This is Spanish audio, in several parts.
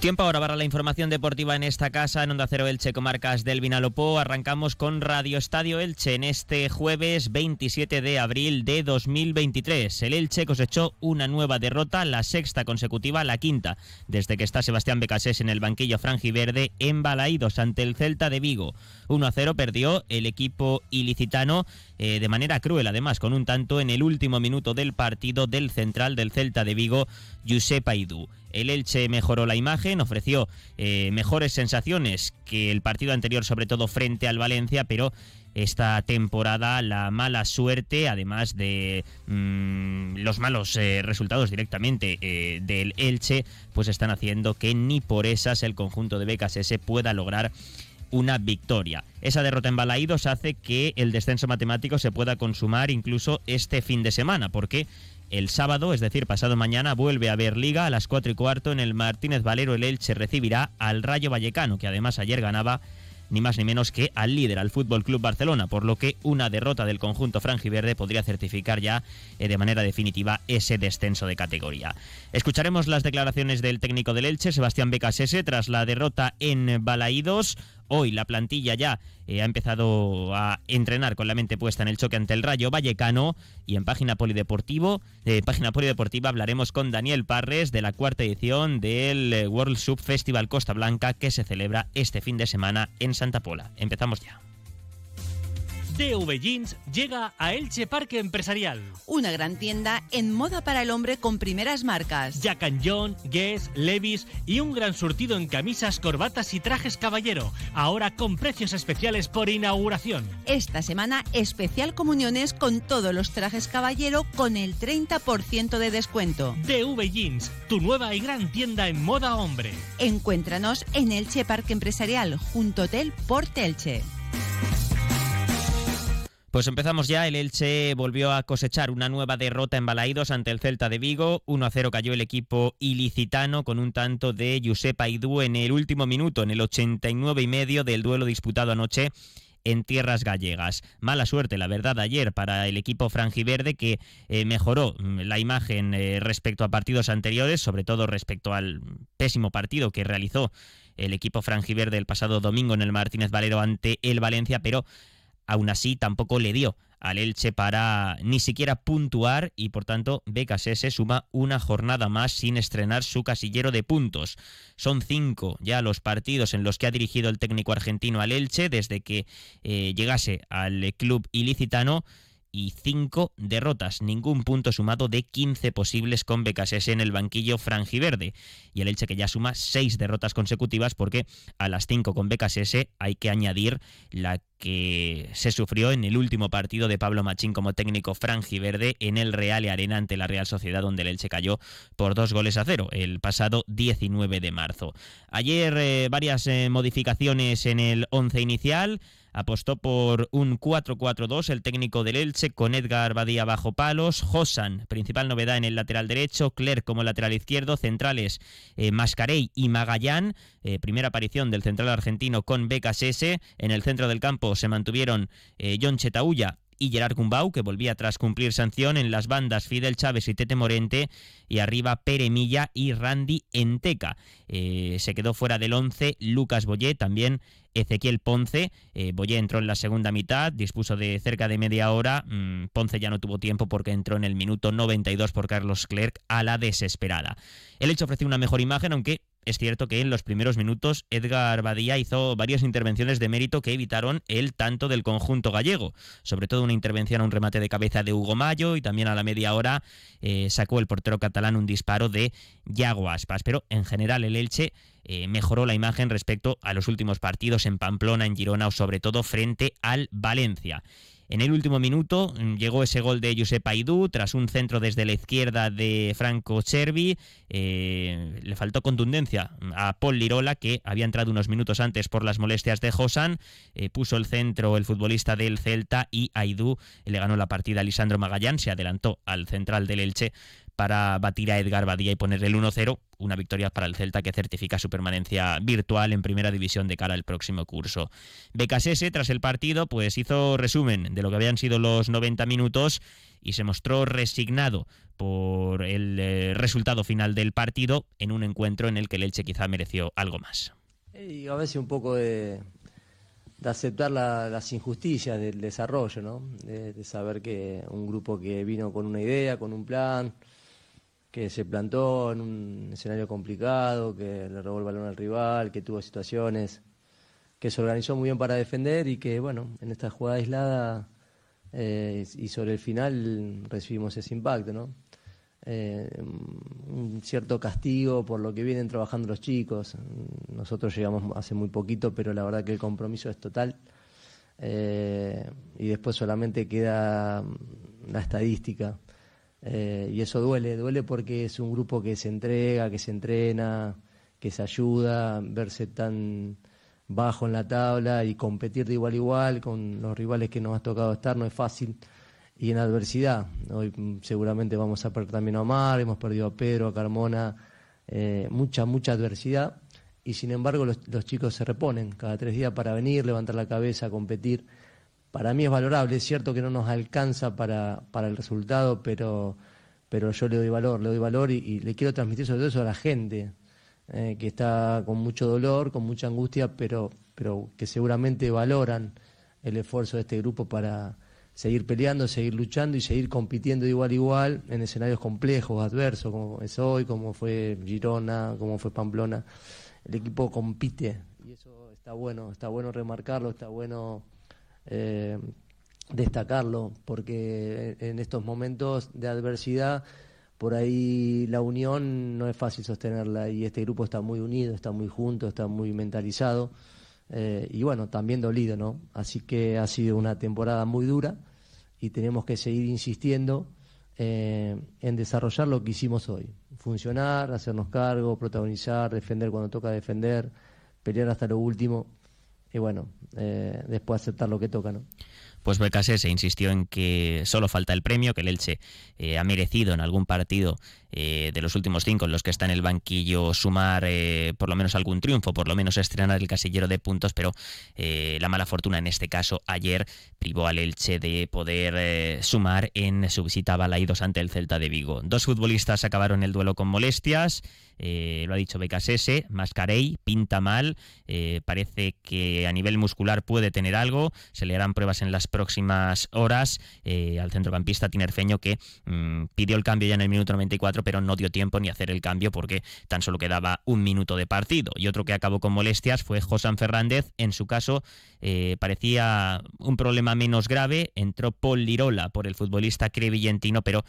Tiempo ahora para la información deportiva en esta casa, en Onda Cero Elche, comarcas del Vinalopó. Arrancamos con Radio Estadio Elche en este jueves 27 de abril de 2023. El Elche cosechó una nueva derrota, la sexta consecutiva, la quinta, desde que está Sebastián Becasés en el banquillo franjiverde en Balaídos ante el Celta de Vigo. 1 a 0 perdió el equipo ilicitano eh, de manera cruel, además, con un tanto en el último minuto del partido del central del Celta de Vigo, Josep Aidú. El Elche mejoró la imagen, ofreció eh, mejores sensaciones que el partido anterior, sobre todo frente al Valencia, pero esta temporada la mala suerte, además de mm, los malos eh, resultados directamente eh, del Elche, pues están haciendo que ni por esas el conjunto de Becas ese pueda lograr una victoria. Esa derrota en Balaídos hace que el descenso matemático se pueda consumar incluso este fin de semana, porque el sábado, es decir, pasado mañana, vuelve a haber liga a las 4 y cuarto en el Martínez Valero. El Elche recibirá al Rayo Vallecano, que además ayer ganaba ni más ni menos que al líder, al Fútbol Club Barcelona, por lo que una derrota del conjunto franjiverde podría certificar ya eh, de manera definitiva ese descenso de categoría. Escucharemos las declaraciones del técnico del Elche, Sebastián Becasese, tras la derrota en Balaídos. Hoy la plantilla ya eh, ha empezado a entrenar con la mente puesta en el choque ante el Rayo Vallecano y en página polideportivo, eh, página polideportiva hablaremos con Daniel Parres de la cuarta edición del eh, World Sub Festival Costa Blanca que se celebra este fin de semana en Santa Pola. Empezamos ya. DV Jeans llega a Elche Parque Empresarial. Una gran tienda en moda para el hombre con primeras marcas. Jack and John, Guess, Levis y un gran surtido en camisas, corbatas y trajes caballero. Ahora con precios especiales por inauguración. Esta semana especial comuniones con todos los trajes caballero con el 30% de descuento. DV Jeans, tu nueva y gran tienda en moda hombre. Encuéntranos en Elche Parque Empresarial, junto Hotel Porte Elche. Pues empezamos ya. El Elche volvió a cosechar una nueva derrota en Balaídos ante el Celta de Vigo. 1 a 0 cayó el equipo ilicitano con un tanto de Josep Aidú en el último minuto, en el 89 y medio del duelo disputado anoche en tierras gallegas. Mala suerte, la verdad, ayer para el equipo franjiverde que eh, mejoró mm, la imagen eh, respecto a partidos anteriores, sobre todo respecto al pésimo partido que realizó el equipo franjiverde el pasado domingo en el Martínez Valero ante el Valencia, pero aún así tampoco le dio al Elche para ni siquiera puntuar y por tanto BKSS suma una jornada más sin estrenar su casillero de puntos. Son cinco ya los partidos en los que ha dirigido el técnico argentino al Elche desde que eh, llegase al club ilicitano y cinco derrotas, ningún punto sumado de 15 posibles con BKSS en el banquillo franjiverde. Y el Elche que ya suma seis derrotas consecutivas porque a las cinco con BKSS hay que añadir la que se sufrió en el último partido de Pablo Machín como técnico franjiverde en el Real Arena ante la Real Sociedad, donde el Elche cayó por dos goles a cero el pasado 19 de marzo. Ayer eh, varias eh, modificaciones en el once inicial. Apostó por un 4-4-2 el técnico del Elche con Edgar Badía bajo palos, Josan, principal novedad en el lateral derecho, Clerc como lateral izquierdo, centrales eh, Mascarey y Magallán, primera aparición del central argentino con Becas S, en el centro del campo se mantuvieron eh, John Chetaulla y Gerard Gumbau, que volvía tras cumplir sanción en las bandas Fidel Chávez y Tete Morente, y arriba Pere Milla y Randy Enteca. Eh, se quedó fuera del 11 Lucas Boyé, también Ezequiel Ponce. Eh, Boyé entró en la segunda mitad, dispuso de cerca de media hora. Mm, Ponce ya no tuvo tiempo porque entró en el minuto 92 por Carlos Clerc a la desesperada. El hecho ofreció una mejor imagen, aunque es cierto que en los primeros minutos Edgar Badía hizo varias intervenciones de mérito que evitaron el tanto del conjunto gallego, sobre todo una intervención a un remate de cabeza de Hugo Mayo y también a la media hora eh, sacó el portero catalán un disparo de Yago Aspas, pero en general el Elche eh, mejoró la imagen respecto a los últimos partidos en Pamplona, en Girona o sobre todo frente al Valencia. En el último minuto mm, llegó ese gol de Josep Aidú tras un centro desde la izquierda de Franco Cervi. Eh, le faltó contundencia a Paul Lirola, que había entrado unos minutos antes por las molestias de Josan. Eh, puso el centro el futbolista del Celta y Aidú le ganó la partida a Lisandro Magallán. Se adelantó al central del Elche para batir a Edgar Badía y poner el 1-0. Una victoria para el Celta que certifica su permanencia virtual en primera división de cara al próximo curso. Becasese, tras el partido, pues hizo resumen de lo que habían sido los 90 minutos y se mostró resignado por el eh, resultado final del partido en un encuentro en el que el Elche quizá mereció algo más. Y a veces un poco de, aceptar las injusticias del desarrollo, ¿no? De, saber que un grupo que vino con una idea, con un plan, que se plantó en un escenario complicado, que le robó el balón al rival, que tuvo situaciones, que se organizó muy bien para defender y que, bueno, en esta jugada aislada eh, y sobre el final recibimos ese impacto, ¿no? Eh, un cierto castigo por lo que vienen trabajando los chicos. Nosotros llegamos hace muy poquito, pero la verdad que el compromiso es total. Eh, y después solamente queda la estadística. Y eso duele, duele porque es un grupo que se entrega, que se entrena, que se ayuda, verse tan bajo en la tabla y competir de igual a igual con los rivales que nos ha tocado estar no es fácil y en adversidad. Hoy mm, seguramente vamos a perder también a Omar, hemos perdido a Pedro, a Carmona, eh, mucha, mucha adversidad y sin embargo los, chicos se reponen cada tres días para venir, levantar la cabeza, competir. Para mí es valorable, es cierto que no nos alcanza para, para el resultado, pero, pero yo le doy valor, le doy valor y, le quiero transmitir sobre todo eso a la gente, eh, que está con mucho dolor, con mucha angustia, pero, pero que seguramente valoran el esfuerzo de este grupo para seguir peleando, seguir luchando y seguir compitiendo igual a igual en escenarios complejos, adversos, como es hoy, como fue Girona, como fue Pamplona. El equipo compite y eso está bueno, está bueno remarcarlo, está bueno eh, destacarlo, porque en estos momentos de adversidad por ahí la unión no es fácil sostenerla y este grupo está muy unido, está muy junto, está muy mentalizado eh, y bueno, también dolido, ¿no? Así que ha sido una temporada muy dura y tenemos que seguir insistiendo eh, en desarrollar lo que hicimos hoy, funcionar, hacernos cargo, protagonizar, defender cuando toca defender, pelear hasta lo último y bueno, eh, después aceptar lo que toca, ¿no? Pues se insistió en que solo falta el premio, que el Elche eh, ha merecido en algún partido eh, de los últimos cinco en los que está en el banquillo sumar eh, por lo menos algún triunfo, por lo menos estrenar el casillero de puntos, pero la mala fortuna en este caso ayer privó al Elche de poder sumar en su visita a Balaidos ante el Celta de Vigo. Dos futbolistas acabaron el duelo con molestias. Lo ha dicho Becasese, Mascarey pinta mal, parece que a nivel muscular puede tener algo, se le harán pruebas en las próximas horas eh, al centrocampista tinerfeño que mm, pidió el cambio ya en el minuto 94, pero no dio tiempo ni hacer el cambio porque tan solo quedaba un minuto de partido. Y otro que acabó con molestias fue Josan Fernández, en su caso parecía un problema menos grave, entró Paul Lirola por el futbolista crevillentino, pero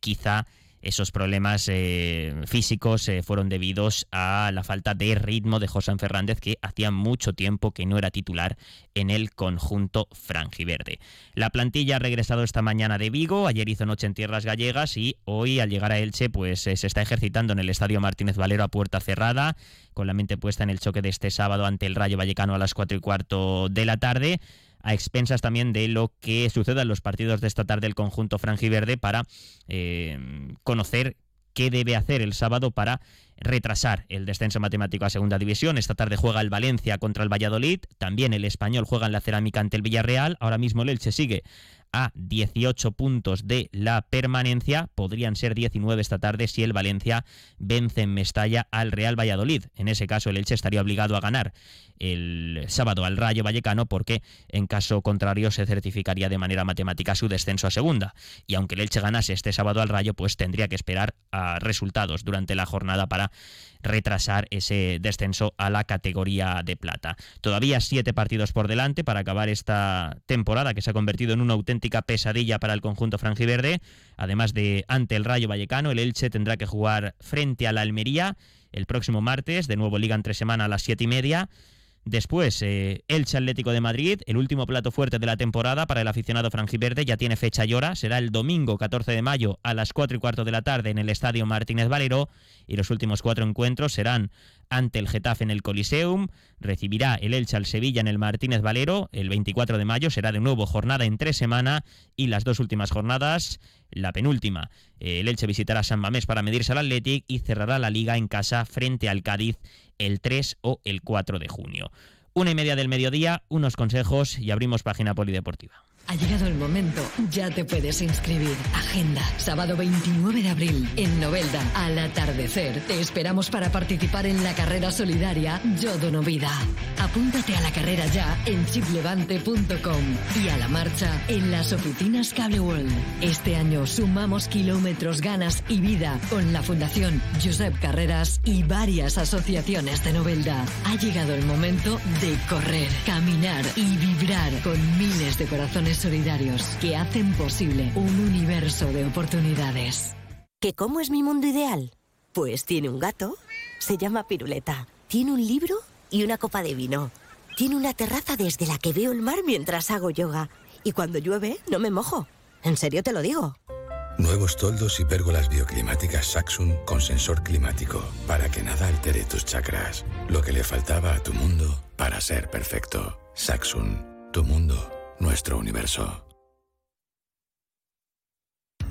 quizá esos problemas eh, físicos eh, fueron debidos a la falta de ritmo de José Fernández, que hacía mucho tiempo que no era titular en el conjunto franjiverde. La plantilla ha regresado esta mañana de Vigo, ayer hizo noche en tierras gallegas y hoy al llegar a Elche pues eh, se está ejercitando en el Estadio Martínez Valero a puerta cerrada, con la mente puesta en el choque de este sábado ante el Rayo Vallecano a las cuatro y cuarto de la tarde a expensas también de lo que suceda en los partidos de esta tarde el conjunto franjiverde para eh, conocer qué debe hacer el sábado para retrasar el descenso matemático a segunda división. Esta tarde juega el Valencia contra el Valladolid, también el Español juega en la cerámica ante el Villarreal, ahora mismo el Elche sigue a 18 puntos de la permanencia. Podrían ser 19 esta tarde si el Valencia vence en Mestalla al Real Valladolid. En ese caso, el Elche estaría obligado a ganar el sábado al Rayo Vallecano porque en caso contrario se certificaría de manera matemática su descenso a segunda. Y aunque el Elche ganase este sábado al Rayo, pues tendría que esperar a resultados durante la jornada para retrasar ese descenso a la categoría de plata. Todavía siete partidos por delante para acabar esta temporada que se ha convertido en una pesadilla para el conjunto franjiverde. Además de ante el Rayo Vallecano, el Elche tendrá que jugar frente a la Almería el próximo martes, de nuevo liga entre semana a las siete y media. Después, eh, Atlético de Madrid, el último plato fuerte de la temporada para el aficionado franjiverde, ya tiene fecha y hora, será el domingo 14 de mayo a las 4 y cuarto de la tarde en el Estadio Martínez Valero y los últimos cuatro encuentros serán ante el Getafe en el Coliseum, recibirá el Elche al Sevilla en el Martínez Valero. El 24 de mayo, será de nuevo jornada en tres semanas y las dos últimas jornadas, la penúltima, el Elche visitará San Mamés para medirse al Athletic y cerrará la liga en casa frente al Cádiz el 3 o el 4 de junio. Una y media del mediodía, unos consejos y abrimos página polideportiva. Ha llegado el momento, ya te puedes inscribir. Agenda, sábado 29 de abril, en Novelda, al atardecer. Te esperamos para participar en la carrera solidaria Yo Dono Vida. Apúntate a la carrera ya en chiplevante.com y a la marcha en las oficinas Cable World. Este año sumamos kilómetros, ganas y vida con la Fundación Josep Carreras y varias asociaciones de Novelda. Ha llegado el momento de correr, caminar y vibrar con miles de corazones solidarios que hacen posible un universo de oportunidades. ¿Que cómo es mi mundo ideal? Pues tiene un gato, se llama Piruleta, tiene un libro y una copa de vino. Tiene una terraza desde la que veo el mar mientras hago yoga. Y cuando llueve, no me mojo. En serio te lo digo. Nuevos toldos y pérgolas bioclimáticas Saxon con sensor climático para que nada altere tus chakras. Lo que le faltaba a tu mundo para ser perfecto. Saxon, tu mundo nuestro universo.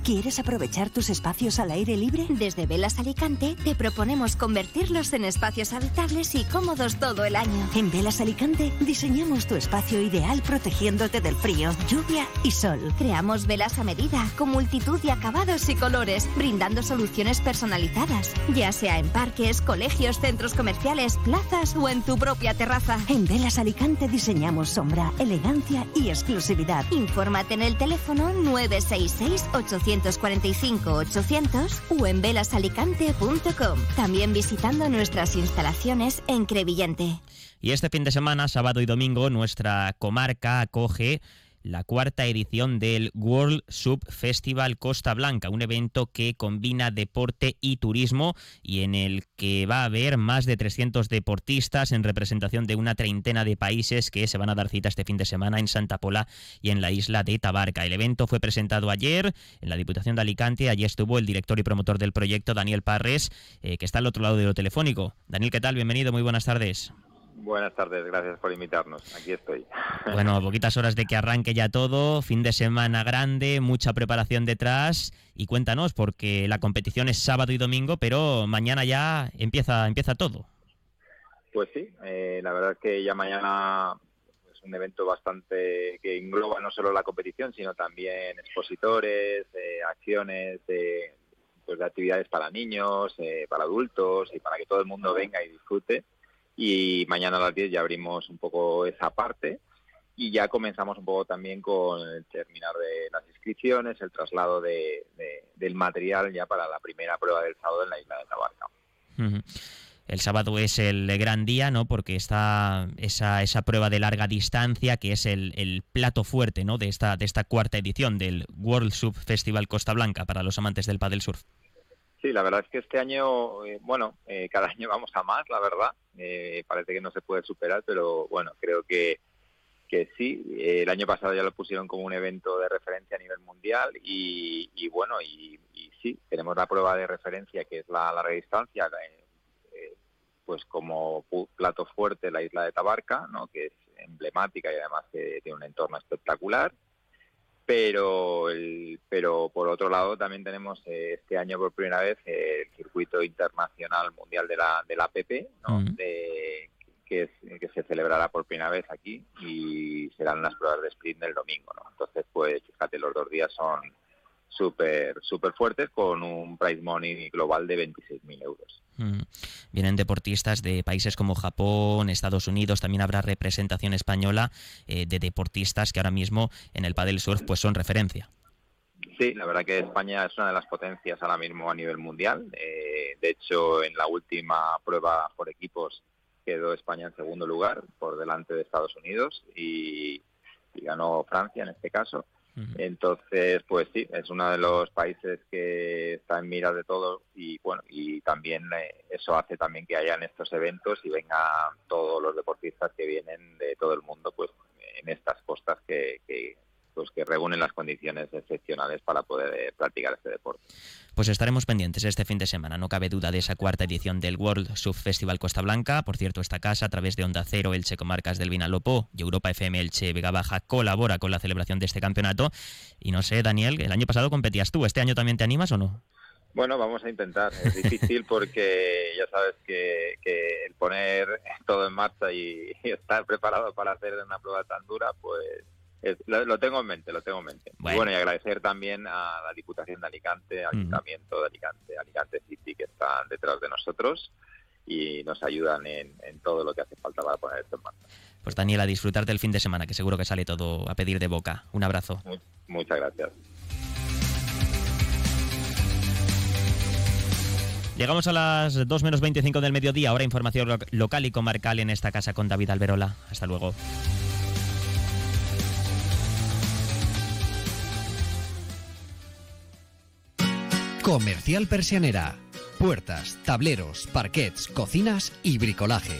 ¿Quieres aprovechar tus espacios al aire libre? Desde Velas Alicante te proponemos convertirlos en espacios habitables y cómodos todo el año. En Velas Alicante diseñamos tu espacio ideal protegiéndote del frío, lluvia y sol. Creamos velas a medida, con multitud de acabados y colores, brindando soluciones personalizadas, ya sea en parques, colegios, centros comerciales, plazas o en tu propia terraza. En Velas Alicante diseñamos sombra, elegancia y exclusividad. Infórmate en el teléfono 966 800 845-800 o en velasalicante.com. También visitando nuestras instalaciones en Crevillente. Y este fin de semana, sábado y domingo, nuestra comarca acoge la cuarta edición del World Sub Festival Costa Blanca, un evento que combina deporte y turismo y en el que va a haber más de 300 deportistas en representación de una treintena de países que se van a dar cita este fin de semana en Santa Pola y en la isla de Tabarca. El evento fue presentado ayer en la Diputación de Alicante. Allí estuvo el director y promotor del proyecto, Daniel Parres, eh, que está al otro lado de lo telefónico. Daniel, ¿qué tal? Bienvenido, muy buenas tardes. Buenas tardes, gracias por invitarnos. Aquí estoy. Bueno, poquitas horas de que arranque ya todo, fin de semana grande, mucha preparación detrás y cuéntanos porque la competición es sábado y domingo, pero mañana ya empieza empieza todo. Pues sí, eh, la verdad es que ya mañana es un evento bastante que engloba no solo la competición, sino también expositores, eh, acciones de, pues de actividades para niños, eh, para adultos y para que todo el mundo venga y disfrute y mañana a las 10 ya abrimos un poco esa parte y ya comenzamos un poco también con el terminar de las inscripciones, el traslado de, del material ya para la primera prueba del sábado en la isla de Tabarca. El sábado es el gran día, ¿no? Porque está esa, esa prueba de larga distancia, que es el, el, plato fuerte, ¿no? De esta, de esta cuarta edición del World Surf Festival Costa Blanca para los amantes del paddle surf. Sí, la verdad es que este año, eh, bueno, eh, cada año vamos a más, la verdad. Eh, parece que no se puede superar, pero bueno, creo que, que sí. el año pasado ya lo pusieron como un evento de referencia a nivel mundial y, bueno, y, sí, tenemos la prueba de referencia que es la larga distancia, pues como plato fuerte la isla de Tabarca, ¿no? que es emblemática y además tiene un entorno espectacular pero el, pero por otro lado también tenemos eh, este año por primera vez el circuito internacional mundial de la de la APP ¿no? de, que, que se celebrará por primera vez aquí y serán las pruebas de sprint del domingo ¿no? entonces pues fíjate los dos días son súper super fuertes con un price money global de 26.000 euros. Mm. Vienen deportistas de países como Japón, Estados Unidos, también habrá representación española eh, de deportistas que ahora mismo en el paddle surf pues son referencia. Sí, la verdad que España es una de las potencias ahora mismo a nivel mundial. Eh, de hecho, en la última prueba por equipos quedó España en segundo lugar por delante de Estados Unidos y ganó Francia en este caso. Entonces, pues sí, es uno de los países que está en mira de todo y bueno, y también eh, eso hace también que hayan estos eventos y vengan todos los deportistas que vienen de todo el mundo, pues en estas costas que, que pues que reúnen las condiciones excepcionales para poder eh, practicar este deporte. Pues estaremos pendientes este fin de semana, no cabe duda de esa cuarta edición del World Surf Festival Costa Blanca. Por cierto, esta casa, a través de Onda Cero, Elche Comarcas del Vinalopó y Europa FM Elche Vega Baja, colabora con la celebración de este campeonato. Y no sé, Daniel, el año pasado competías tú, ¿este año también te animas o no? Bueno, vamos a intentar. Es difícil porque ya sabes que, el poner todo en marcha y, y estar preparado para hacer una prueba tan dura, pues lo, tengo en mente, lo tengo en mente. Bueno. Y bueno, y agradecer también a la Diputación de Alicante, al Ayuntamiento de Alicante, Alicante City, que están detrás de nosotros y nos ayudan en, todo lo que hace falta para poner esto en marcha. Pues Daniela, disfrutar del fin de semana, que seguro que sale todo a pedir de boca. Un abrazo. muchas gracias. Llegamos a las 2 menos 25 del mediodía, ahora información local y comarcal en esta casa con David Alberola. Hasta luego. Comercial Persianera. Puertas, tableros, parquets, cocinas y bricolaje.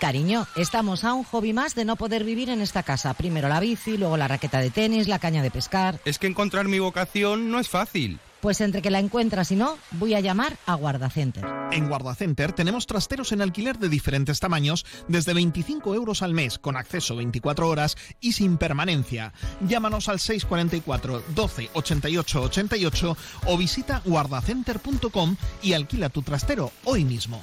Cariño, estamos a un hobby más de no poder vivir en esta casa. Primero la bici, luego la raqueta de tenis, la caña de pescar. Es que encontrar mi vocación no es fácil. Pues entre que la encuentras y no, voy a llamar a Guardacenter. En Guardacenter tenemos trasteros en alquiler de diferentes tamaños desde 25 euros al mes, con acceso 24 horas y sin permanencia. Llámanos al 644 12 88 88 o visita guardacenter.com y alquila tu trastero hoy mismo.